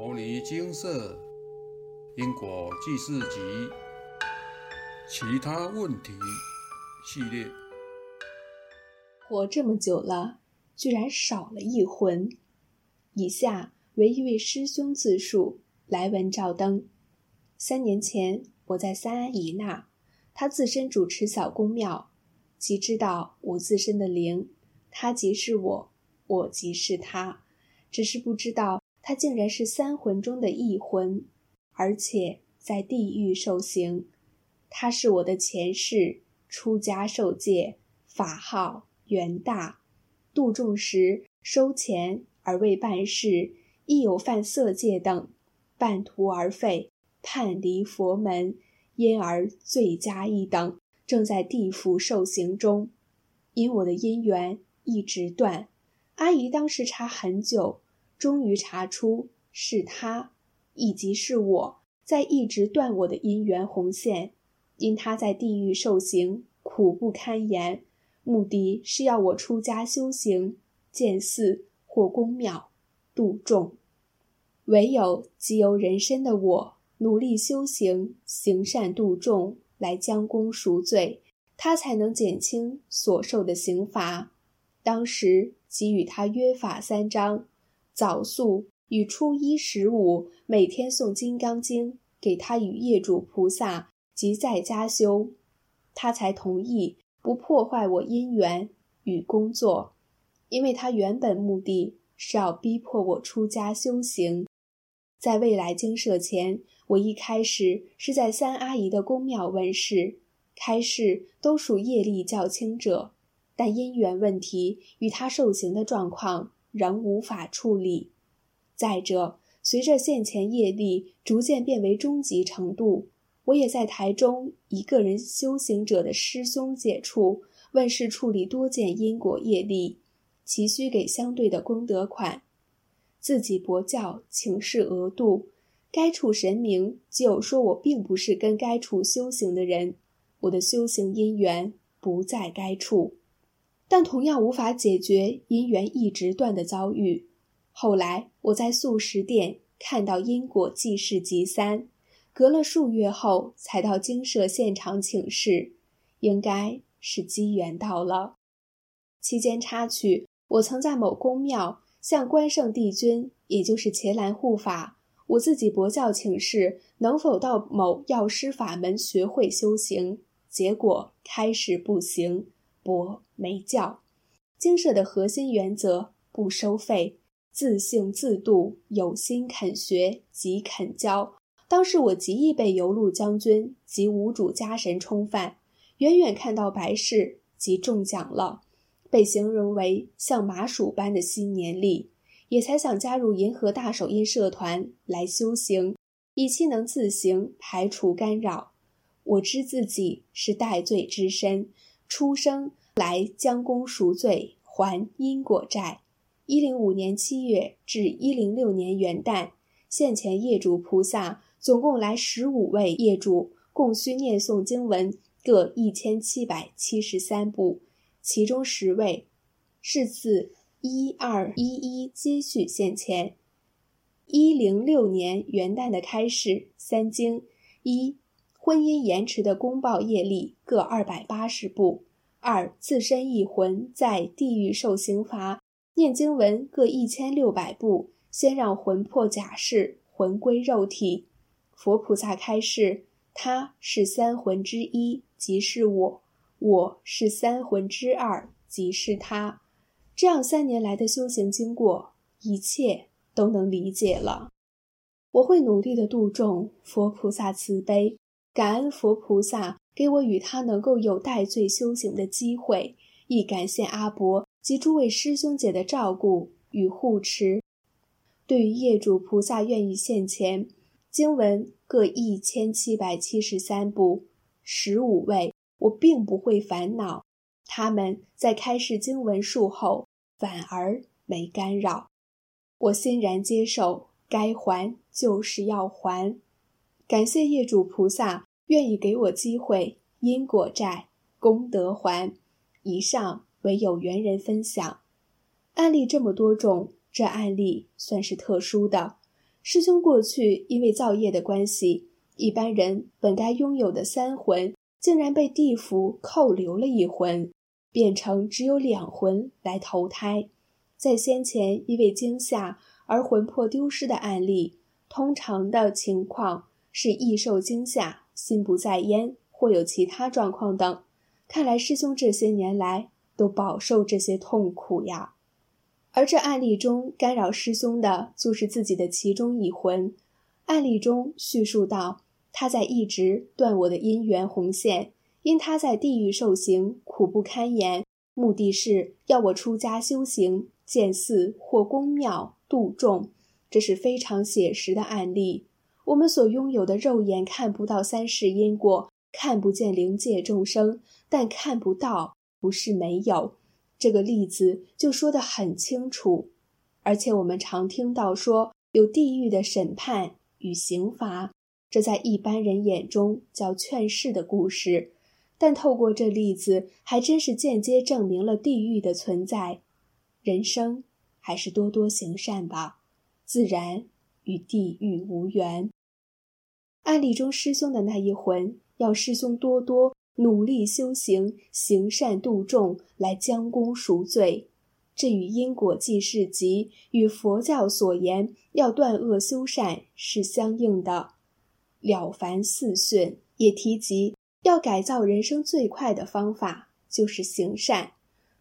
摩尼金色因果记事集其他问题系列。活这么久了，居然少了一魂。以下为一位师兄自述，来文照灯。三年前，我在三安姨那，他自身主持小宫庙，即知道我自身的灵，他即是我，我即是他，只是不知道。他竟然是三魂中的一魂，而且在地狱受刑。他是我的前世，出家受戒，法号元大，度众时收钱而未办事，亦有犯色戒等，半途而废，叛离佛门，因而罪加一等，正在地府受刑中。因我的姻缘一直断，阿姨当时查很久。终于查出是他，以及是我在一直断我的姻缘红线，因他在地狱受刑，苦不堪言，目的是要我出家修行，建寺或宫庙，度众。唯有即由人身的我努力修行，行善度众，来将功赎罪，他才能减轻所受的刑罚。当时给予他约法三章。早宿与初一十五每天诵《金刚经》给他与业主菩萨及在家修，他才同意不破坏我姻缘与工作，因为他原本目的是要逼迫我出家修行。在未来经社前，我一开始是在三阿姨的宫庙问世，开示都属业力较轻者，但姻缘问题与他受刑的状况。仍无法处理。再者，随着现前业力逐渐变为终极程度，我也在台中一个人修行者的师兄姐处问世处理多件因果业力，其需给相对的功德款。自己博教请示额度，该处神明就说我并不是跟该处修行的人，我的修行因缘不在该处。但同样无法解决因缘一直断的遭遇。后来我在素食店看到因果记事集三，隔了数月后才到精舍现场请示，应该是机缘到了。期间插曲，我曾在某宫庙向关圣帝君，也就是伽蓝护法，我自己佛教请示能否到某药师法门学会修行，结果开始不行。博没教，经社的核心原则不收费，自信自度，有心肯学即肯教。当时我极易被游路将军及无主家神冲犯，远远看到白事即中奖了，被形容为像麻薯般的新年历，也才想加入银河大手印社团来修行，以期能自行排除干扰。我知自己是戴罪之身。出生来将功赎罪，还因果债。一零五年七月至一零六年元旦，现前业主菩萨总共来十五位业主，共需念诵经文各一千七百七十三部，其中十位是自一二一一接续现前。一零六年元旦的开始，三经一。婚姻延迟的公报业力各二百八十部，二自身一魂在地狱受刑罚，念经文各一千六百部，先让魂魄假释，魂归肉体。佛菩萨开示，他是三魂之一，即是我；我是三魂之二，即是他。这样三年来的修行经过，一切都能理解了。我会努力的度众，佛菩萨慈悲。感恩佛菩萨给我与他能够有代罪修行的机会，亦感谢阿伯及诸位师兄姐的照顾与护持。对于业主菩萨愿意现前，经文各一千七百七十三部，十五位，我并不会烦恼。他们在开示经文术后，反而没干扰，我欣然接受，该还就是要还。感谢业主菩萨愿意给我机会，因果债功德还。以上为有缘人分享，案例这么多种，这案例算是特殊的。师兄过去因为造业的关系，一般人本该拥有的三魂，竟然被地府扣留了一魂，变成只有两魂来投胎。在先前因为惊吓而魂魄丢失的案例，通常的情况是易受惊吓、心不在焉，或有其他状况等。看来师兄这些年来都饱受这些痛苦呀。而这案例中干扰师兄的，就是自己的其中一魂。案例中叙述到，他在一直断我的姻缘红线，因他在地狱受刑，苦不堪言，目的是要我出家修行，建寺或宫庙度众。这是非常写实的案例。我们所拥有的肉眼看不到三世因果，看不见灵界众生，但看不到不是没有。这个例子就说得很清楚，而且我们常听到说有地狱的审判与刑罚，这在一般人眼中叫劝世的故事，但透过这例子，还真是间接证明了地狱的存在。人生还是多多行善吧，自然与地狱无缘。案例中师兄的那一魂，要师兄多多。努力修行，行善度众，来将功赎罪，这与因果记事集与佛教所言要断恶修善是相应的。了凡四训也提及，要改造人生最快的方法就是行善。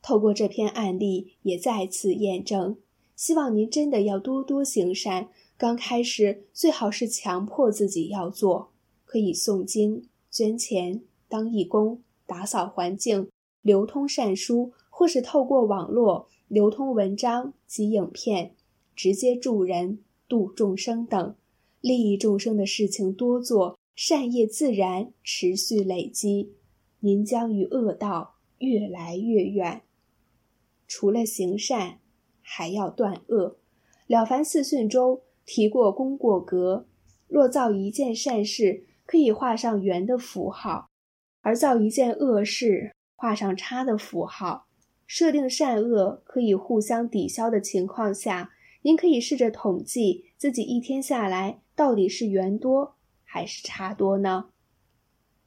透过这篇案例，也再次验证。希望您真的要多多行善。刚开始最好是强迫自己要做，可以诵经、捐钱。当义工、打扫环境、流通善书，或是透过网络流通文章及影片，直接助人、度众生等，利益众生的事情多做，善业自然持续累积，您将与恶道越来越远。除了行善，还要断恶。了凡四训中提过功过格，若造一件善事，可以画上圆的符号。而造一件恶事，画上叉的符号，设定善恶可以互相抵消的情况下，您可以试着统计自己一天下来到底是圆多还是差多呢？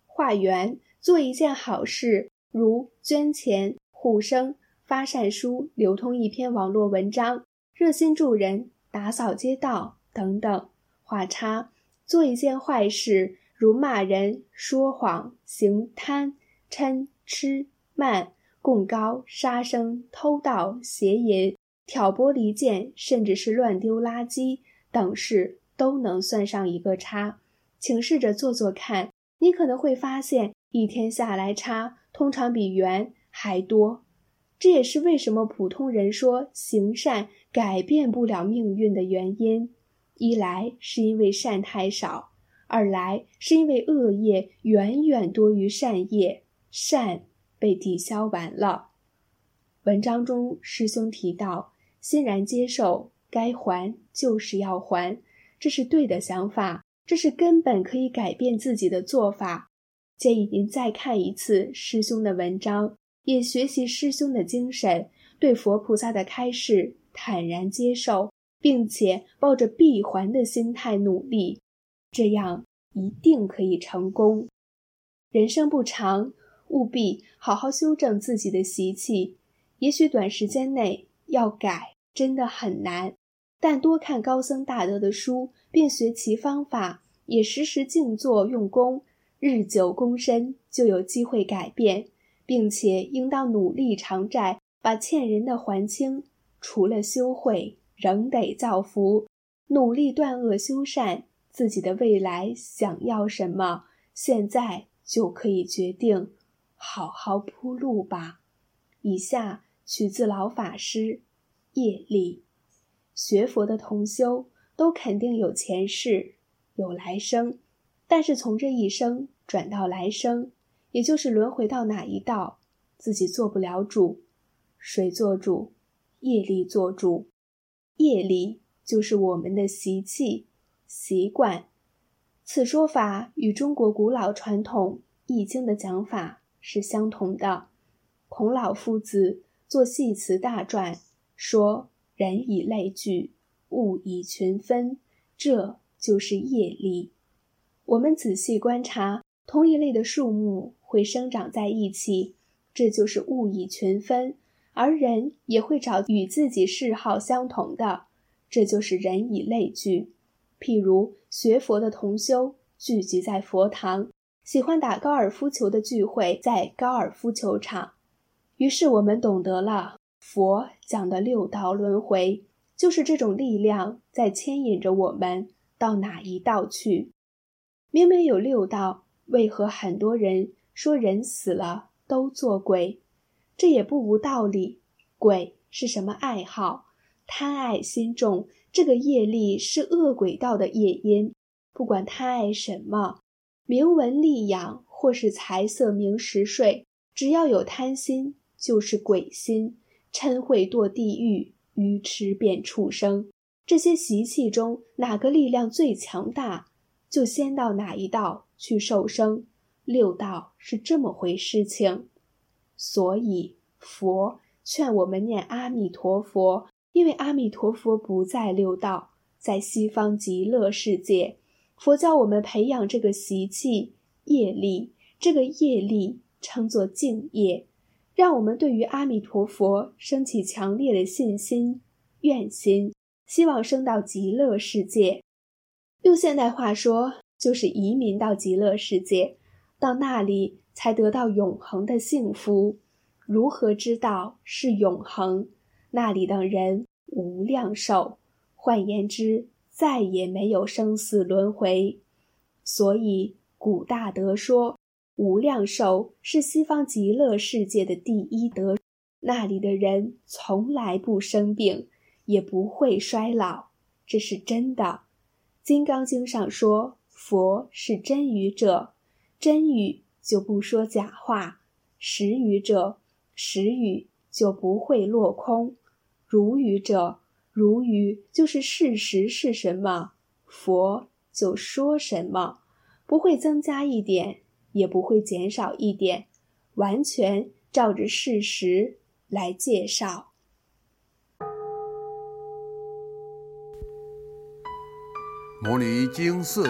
画圆，做一件好事，如捐钱、护生、发善书、流通一篇网络文章、热心助人、打扫街道等等；画叉，做一件坏事。如骂人、说谎、行贪、嗔、痴、慢、共高、杀生、偷盗、邪淫、挑拨离间，甚至是乱丢垃圾等事，都能算上一个叉。请试着做做看，你可能会发现，一天下来叉通常比圆还多。这也是为什么普通人说行善改变不了命运的原因。一来是因为善太少。二来是因为恶业远远多于善业，善被抵消完了。文章中师兄提到，欣然接受，该还就是要还，这是对的想法，这是根本可以改变自己的做法。建议您再看一次师兄的文章，也学习师兄的精神，对佛菩萨的开示坦然接受，并且抱着闭环的心态努力。这样一定可以成功。人生不长，务必好好修正自己的习气。也许短时间内要改真的很难，但多看高僧大德的书，并学其方法，也时时静坐用功，日久功深，就有机会改变，并且应当努力偿债，把欠人的还清。除了修慧，仍得造福，努力断恶修善。自己的未来想要什么，现在就可以决定，好好铺路吧。以下取自老法师业力。学佛的同修都肯定有前世，有来生，但是从这一生转到来生，也就是轮回到哪一道，自己做不了主。谁做主？业力做主。业力就是我们的习气。习惯，此说法与中国古老传统《易经》的讲法是相同的。孔老夫子作系辞大传，说：“人以类聚，物以群分，这就是业力。我们仔细观察，同一类的树木会生长在一起，这就是物以群分；而人也会找与自己嗜好相同的，这就是人以类聚。譬如学佛的同修聚集在佛堂，喜欢打高尔夫球的聚会在高尔夫球场。于是我们懂得了佛讲的六道轮回，就是这种力量在牵引着我们到哪一道去。明明有六道，为何很多人说人死了都做鬼？这也不无道理。鬼是什么爱好？贪爱心重，这个业力是恶鬼道的业因。不管贪爱什么，名闻利养或是财色名食睡，只要有贪心。就是鬼心，嗔恚堕地狱，愚痴变畜生。这些习气中，哪个力量最强大，就先到哪一道去受生。六道是这么回事情，所以佛劝我们念阿弥陀佛，因为阿弥陀佛不在六道，在西方极乐世界。佛教我们培养这个习气业力，这个业力称作净业。让我们对于阿弥陀佛升起强烈的信心、愿心，希望升到极乐世界。用现代话说，就是移民到极乐世界，到那里才得到永恒的幸福。如何知道是永恒？那里的人无量寿，换言之，再也没有生死轮回。所以古大德说。无量寿是西方极乐世界的第一德，那里的人从来不生病，也不会衰老，这是真的。《金刚经》上说，佛是真语者，真语就不说假话；实语者，实语就不会落空；如语者，如语就是事实是什么，佛就说什么，不会增加一点。也不会减少一点，完全照着事实来介绍。摩尼经寺